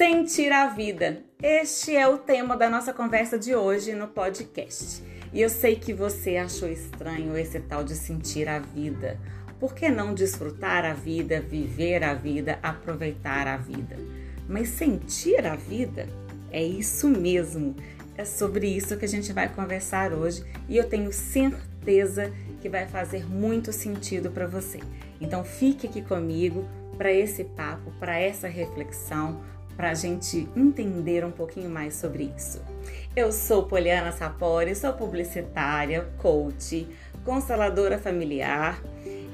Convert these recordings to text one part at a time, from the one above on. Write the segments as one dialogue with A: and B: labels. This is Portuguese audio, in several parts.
A: Sentir a vida. Este é o tema da nossa conversa de hoje no podcast. E eu sei que você achou estranho esse tal de sentir a vida. Por que não desfrutar a vida, viver a vida, aproveitar a vida? Mas sentir a vida é isso mesmo. É sobre isso que a gente vai conversar hoje e eu tenho certeza que vai fazer muito sentido para você. Então fique aqui comigo para esse papo, para essa reflexão, para a gente entender um pouquinho mais sobre isso. Eu sou Poliana Sapori, sou publicitária, coach, consteladora familiar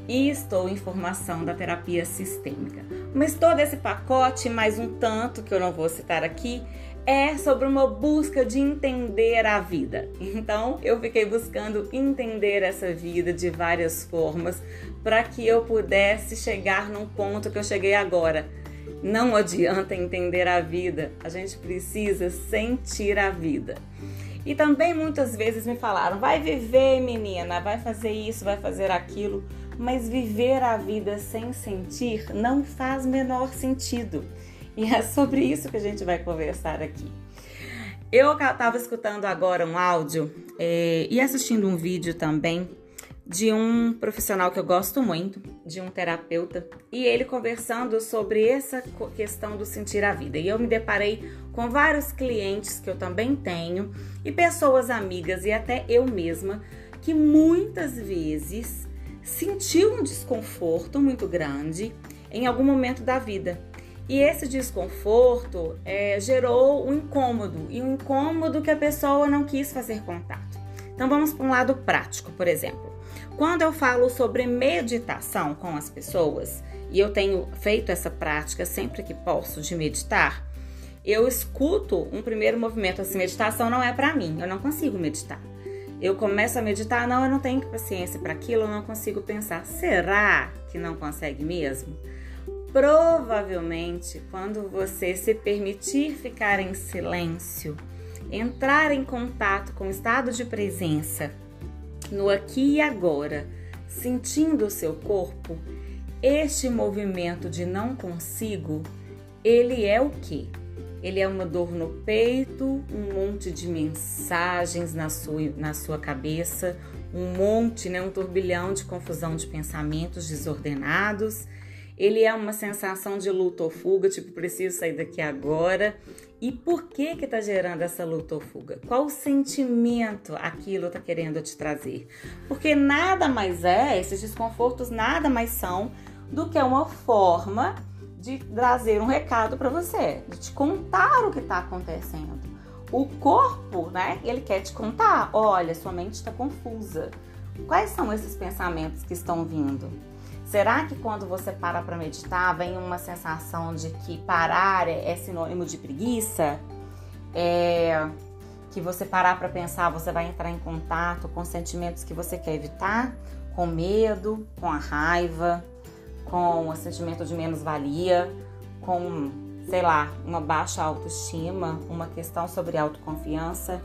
A: e estou em formação da terapia sistêmica. Mas todo esse pacote, mais um tanto que eu não vou citar aqui, é sobre uma busca de entender a vida. Então, eu fiquei buscando entender essa vida de várias formas para que eu pudesse chegar num ponto que eu cheguei agora. Não adianta entender a vida, a gente precisa sentir a vida. E também muitas vezes me falaram: vai viver, menina, vai fazer isso, vai fazer aquilo. Mas viver a vida sem sentir não faz menor sentido. E é sobre isso que a gente vai conversar aqui. Eu estava escutando agora um áudio é, e assistindo um vídeo também de um profissional que eu gosto muito, de um terapeuta, e ele conversando sobre essa questão do sentir a vida. E eu me deparei com vários clientes que eu também tenho e pessoas amigas e até eu mesma que muitas vezes sentiu um desconforto muito grande em algum momento da vida e esse desconforto é, gerou um incômodo, e um incômodo que a pessoa não quis fazer contato. Então vamos para um lado prático, por exemplo. Quando eu falo sobre meditação com as pessoas, e eu tenho feito essa prática sempre que posso de meditar, eu escuto um primeiro movimento assim, meditação não é para mim, eu não consigo meditar. Eu começo a meditar, não, eu não tenho paciência para aquilo, eu não consigo pensar. Será que não consegue mesmo? Provavelmente, quando você se permitir ficar em silêncio, entrar em contato com o estado de presença, no aqui e agora, sentindo o seu corpo, este movimento de não consigo, ele é o que? Ele é uma dor no peito, um monte de mensagens na sua, na sua cabeça, um monte, né, um turbilhão de confusão de pensamentos desordenados ele é uma sensação de luta ou fuga, tipo, preciso sair daqui agora. E por que que tá gerando essa luta ou fuga? Qual sentimento aquilo tá querendo te trazer? Porque nada mais é, esses desconfortos nada mais são do que uma forma de trazer um recado para você, de te contar o que está acontecendo. O corpo, né? Ele quer te contar. Olha, sua mente está confusa. Quais são esses pensamentos que estão vindo? Será que quando você para para meditar vem uma sensação de que parar é, é sinônimo de preguiça? É, que você parar para pensar, você vai entrar em contato com sentimentos que você quer evitar, com medo, com a raiva, com o sentimento de menos-valia, com, sei lá, uma baixa autoestima, uma questão sobre autoconfiança.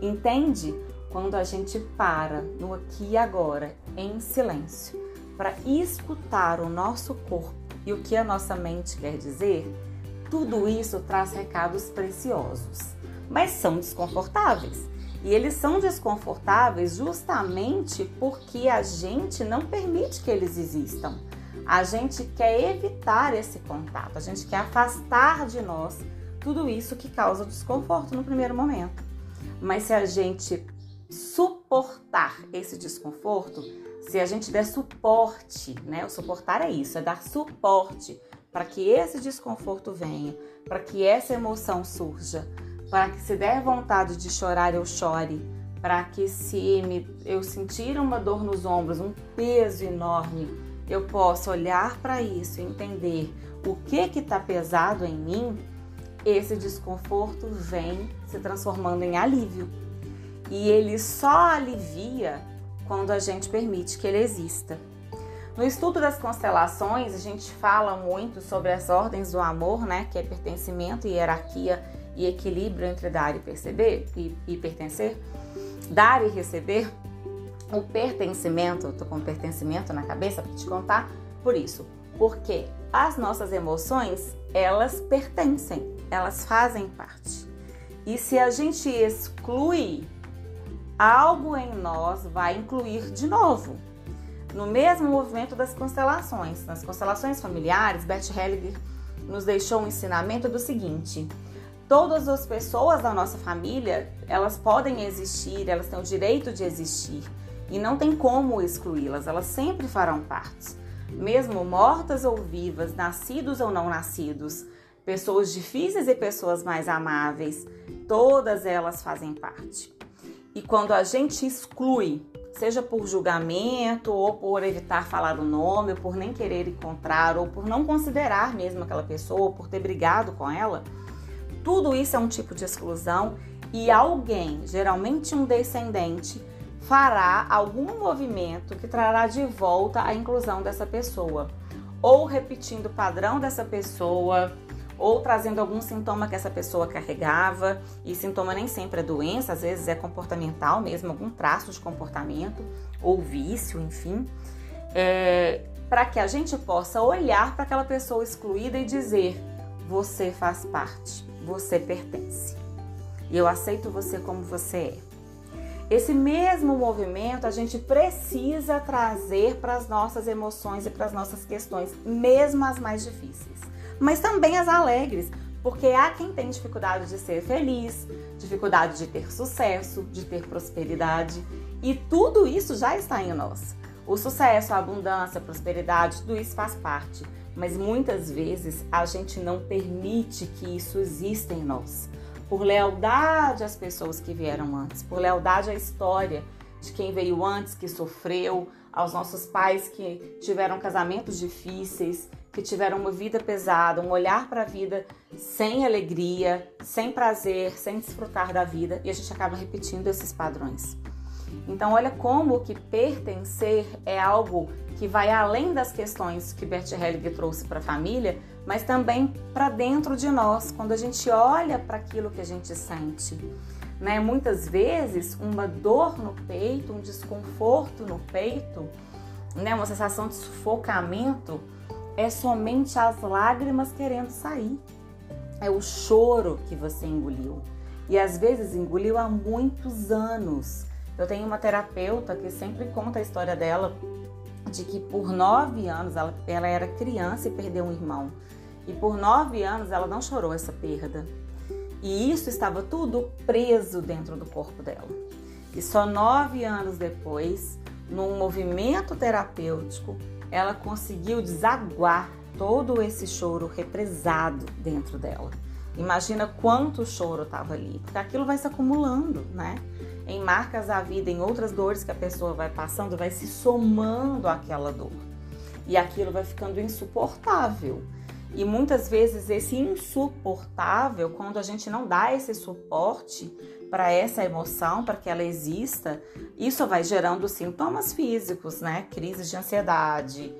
A: Entende? Quando a gente para no aqui e agora, em silêncio para escutar o nosso corpo e o que a nossa mente quer dizer, tudo isso traz recados preciosos, mas são desconfortáveis. E eles são desconfortáveis justamente porque a gente não permite que eles existam. A gente quer evitar esse contato, a gente quer afastar de nós tudo isso que causa desconforto no primeiro momento. Mas se a gente suportar esse desconforto, se a gente der suporte, né? O suportar é isso, é dar suporte para que esse desconforto venha, para que essa emoção surja, para que se der vontade de chorar eu chore, para que se me, eu sentir uma dor nos ombros, um peso enorme, eu possa olhar para isso e entender o que que está pesado em mim, esse desconforto vem se transformando em alívio. E ele só alivia quando a gente permite que ele exista. No estudo das constelações, a gente fala muito sobre as ordens do amor, né, que é pertencimento, hierarquia e equilíbrio entre dar e perceber e, e pertencer, dar e receber. O pertencimento, tô com pertencimento na cabeça para te contar, por isso, porque as nossas emoções, elas pertencem, elas fazem parte. E se a gente exclui, algo em nós vai incluir de novo. No mesmo movimento das constelações, nas constelações familiares, Bert Hellinger nos deixou um ensinamento do seguinte: todas as pessoas da nossa família, elas podem existir, elas têm o direito de existir e não tem como excluí-las, elas sempre farão parte. Mesmo mortas ou vivas, nascidos ou não nascidos, pessoas difíceis e pessoas mais amáveis, todas elas fazem parte. E quando a gente exclui, seja por julgamento ou por evitar falar o nome, ou por nem querer encontrar, ou por não considerar mesmo aquela pessoa, ou por ter brigado com ela, tudo isso é um tipo de exclusão e alguém, geralmente um descendente, fará algum movimento que trará de volta a inclusão dessa pessoa, ou repetindo o padrão dessa pessoa, ou trazendo algum sintoma que essa pessoa carregava, e sintoma nem sempre é doença, às vezes é comportamental mesmo, algum traço de comportamento, ou vício, enfim, é, para que a gente possa olhar para aquela pessoa excluída e dizer: você faz parte, você pertence. E eu aceito você como você é. Esse mesmo movimento a gente precisa trazer para as nossas emoções e para as nossas questões, mesmo as mais difíceis, mas também as alegres, porque há quem tem dificuldade de ser feliz, dificuldade de ter sucesso, de ter prosperidade, e tudo isso já está em nós. O sucesso, a abundância, a prosperidade, tudo isso faz parte, mas muitas vezes a gente não permite que isso exista em nós por lealdade às pessoas que vieram antes, por lealdade à história de quem veio antes, que sofreu, aos nossos pais que tiveram casamentos difíceis, que tiveram uma vida pesada, um olhar para a vida sem alegria, sem prazer, sem desfrutar da vida, e a gente acaba repetindo esses padrões. Então, olha como que pertencer é algo que vai além das questões que Bert Hellinger trouxe para a família, mas também para dentro de nós, quando a gente olha para aquilo que a gente sente. Né? Muitas vezes, uma dor no peito, um desconforto no peito, né? uma sensação de sufocamento, é somente as lágrimas querendo sair. É o choro que você engoliu. E às vezes engoliu há muitos anos. Eu tenho uma terapeuta que sempre conta a história dela de que por nove anos ela, ela era criança e perdeu um irmão. E por nove anos ela não chorou essa perda. E isso estava tudo preso dentro do corpo dela. E só nove anos depois, num movimento terapêutico, ela conseguiu desaguar todo esse choro represado dentro dela. Imagina quanto choro estava ali, porque aquilo vai se acumulando, né? Em marcas da vida, em outras dores que a pessoa vai passando, vai se somando àquela dor. E aquilo vai ficando insuportável. E muitas vezes esse insuportável, quando a gente não dá esse suporte para essa emoção, para que ela exista, isso vai gerando sintomas físicos, né? Crises de ansiedade,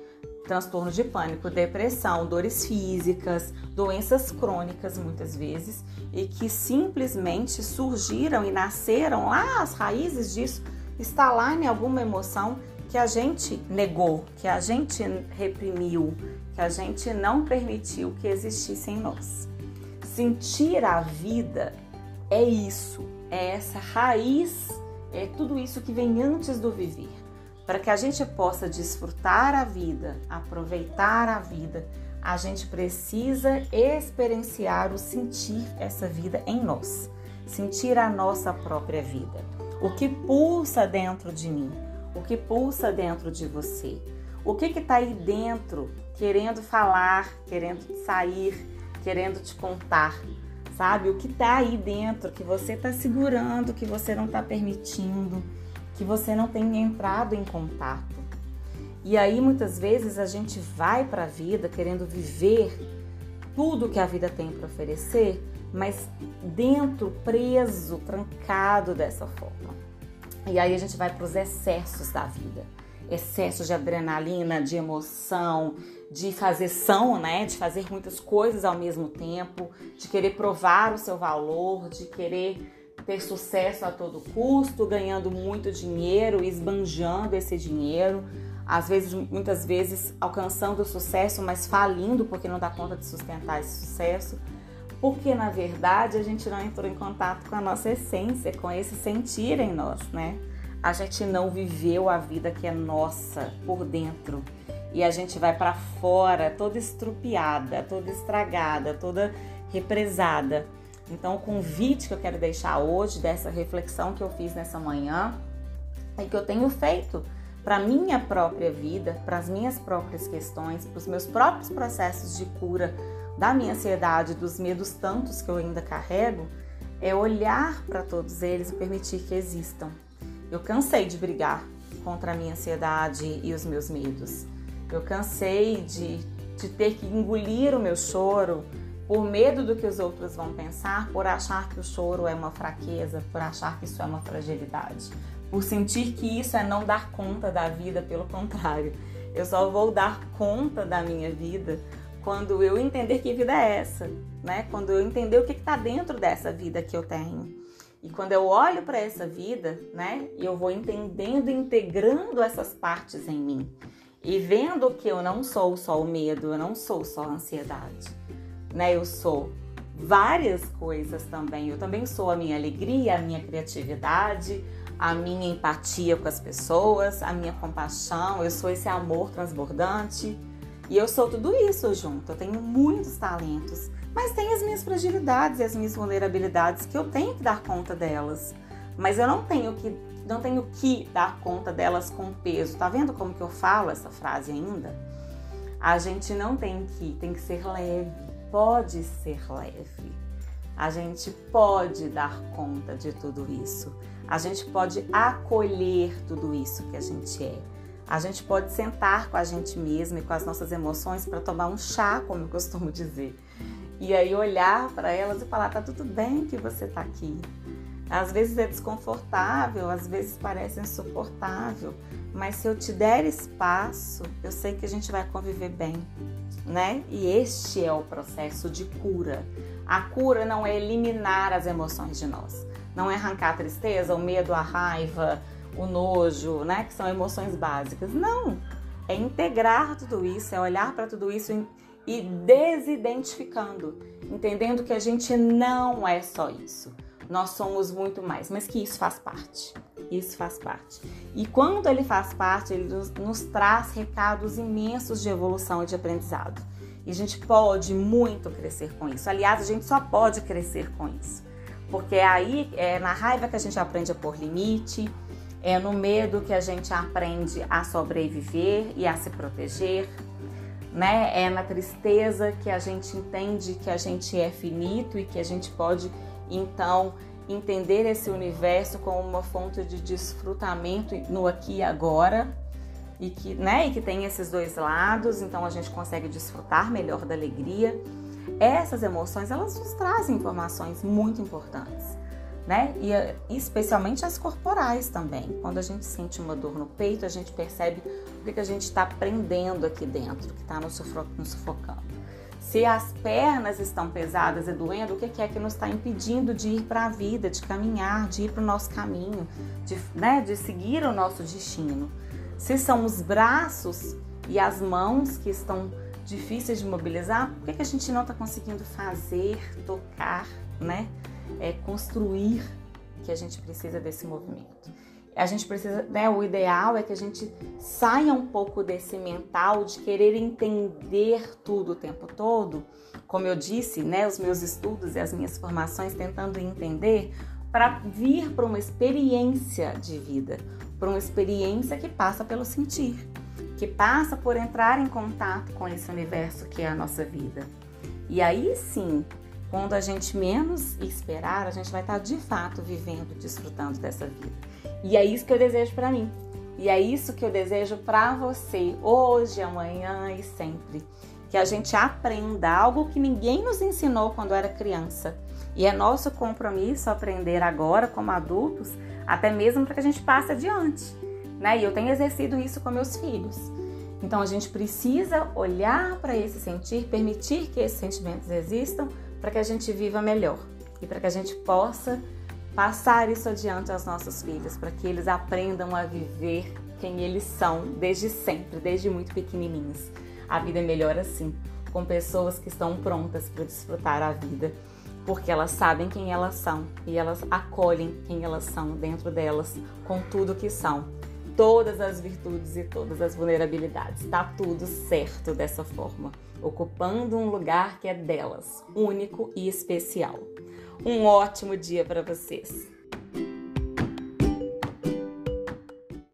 A: transtorno de pânico, depressão, dores físicas, doenças crônicas muitas vezes, e que simplesmente surgiram e nasceram lá, as raízes disso está lá em alguma emoção que a gente negou, que a gente reprimiu, que a gente não permitiu que existisse em nós. Sentir a vida é isso, é essa raiz, é tudo isso que vem antes do viver. Para que a gente possa desfrutar a vida, aproveitar a vida, a gente precisa experienciar o sentir essa vida em nós, sentir a nossa própria vida. O que pulsa dentro de mim, o que pulsa dentro de você, o que está aí dentro querendo falar, querendo sair, querendo te contar, sabe? O que está aí dentro que você está segurando, que você não está permitindo que você não tem entrado em contato. E aí muitas vezes a gente vai para a vida querendo viver tudo que a vida tem para oferecer, mas dentro, preso, trancado dessa forma. E aí a gente vai para os excessos da vida. Excessos de adrenalina, de emoção, de fazer são, né? De fazer muitas coisas ao mesmo tempo, de querer provar o seu valor, de querer ter sucesso a todo custo, ganhando muito dinheiro, esbanjando esse dinheiro, às vezes, muitas vezes alcançando o sucesso, mas falindo porque não dá conta de sustentar esse sucesso. porque na verdade a gente não entrou em contato com a nossa essência, com esse sentir em nós, né? A gente não viveu a vida que é nossa por dentro e a gente vai para fora toda estrupiada, toda estragada, toda represada. Então, o convite que eu quero deixar hoje dessa reflexão que eu fiz nessa manhã e que eu tenho feito para minha própria vida, para as minhas próprias questões, para os meus próprios processos de cura da minha ansiedade, dos medos tantos que eu ainda carrego, é olhar para todos eles e permitir que existam. Eu cansei de brigar contra a minha ansiedade e os meus medos. Eu cansei de, de ter que engolir o meu choro por medo do que os outros vão pensar, por achar que o choro é uma fraqueza, por achar que isso é uma fragilidade, por sentir que isso é não dar conta da vida, pelo contrário. Eu só vou dar conta da minha vida quando eu entender que vida é essa, né? Quando eu entender o que está dentro dessa vida que eu tenho. E quando eu olho para essa vida, né, e eu vou entendendo, integrando essas partes em mim e vendo que eu não sou só o medo, eu não sou só a ansiedade, né? Eu sou várias coisas também. Eu também sou a minha alegria, a minha criatividade, a minha empatia com as pessoas, a minha compaixão. Eu sou esse amor transbordante. E eu sou tudo isso junto. Eu tenho muitos talentos, mas tenho as minhas fragilidades e as minhas vulnerabilidades que eu tenho que dar conta delas. Mas eu não tenho que não tenho que dar conta delas com peso. Tá vendo como que eu falo essa frase ainda? A gente não tem que, tem que ser leve. Pode ser leve. A gente pode dar conta de tudo isso. A gente pode acolher tudo isso que a gente é. A gente pode sentar com a gente mesma e com as nossas emoções para tomar um chá, como eu costumo dizer. E aí olhar para elas e falar: tá tudo bem que você tá aqui. Às vezes é desconfortável, às vezes parece insuportável, mas se eu te der espaço, eu sei que a gente vai conviver bem, né? E este é o processo de cura. A cura não é eliminar as emoções de nós, não é arrancar a tristeza, o medo, a raiva, o nojo, né? Que são emoções básicas. Não! É integrar tudo isso, é olhar para tudo isso e desidentificando, entendendo que a gente não é só isso. Nós somos muito mais, mas que isso faz parte. Isso faz parte. E quando ele faz parte, ele nos, nos traz recados imensos de evolução e de aprendizado. E a gente pode muito crescer com isso. Aliás, a gente só pode crescer com isso. Porque é aí é na raiva que a gente aprende a pôr limite, é no medo que a gente aprende a sobreviver e a se proteger, né? É na tristeza que a gente entende que a gente é finito e que a gente pode então entender esse universo como uma fonte de desfrutamento no aqui e agora e que, né, e que tem esses dois lados, então a gente consegue desfrutar melhor da alegria. Essas emoções, elas nos trazem informações muito importantes né? E eh, especialmente as corporais também. Quando a gente sente uma dor no peito, a gente percebe o que a gente está prendendo aqui dentro, que está nos sufocando. Se as pernas estão pesadas e doendo, o que é que nos está impedindo de ir para a vida, de caminhar, de ir para o nosso caminho, de, né, de seguir o nosso destino? Se são os braços e as mãos que estão difíceis de mobilizar, por que, que a gente não está conseguindo fazer, tocar, né? É, construir que a gente precisa desse movimento. A gente precisa, né, o ideal é que a gente saia um pouco desse mental de querer entender tudo o tempo todo. Como eu disse, né, os meus estudos e as minhas formações tentando entender para vir para uma experiência de vida, para uma experiência que passa pelo sentir, que passa por entrar em contato com esse universo que é a nossa vida. E aí sim, quando a gente menos esperar, a gente vai estar de fato vivendo, desfrutando dessa vida. E é isso que eu desejo para mim. E é isso que eu desejo para você, hoje, amanhã e sempre. Que a gente aprenda algo que ninguém nos ensinou quando era criança. E é nosso compromisso aprender agora, como adultos, até mesmo para que a gente passe adiante. Né? E eu tenho exercido isso com meus filhos. Então a gente precisa olhar para esse sentir, permitir que esses sentimentos existam para que a gente viva melhor e para que a gente possa passar isso adiante aos nossos filhos, para que eles aprendam a viver quem eles são desde sempre, desde muito pequenininhos. A vida é melhor assim, com pessoas que estão prontas para desfrutar a vida, porque elas sabem quem elas são e elas acolhem quem elas são dentro delas com tudo que são, todas as virtudes e todas as vulnerabilidades. Tá tudo certo dessa forma, ocupando um lugar que é delas, único e especial. Um ótimo dia para vocês.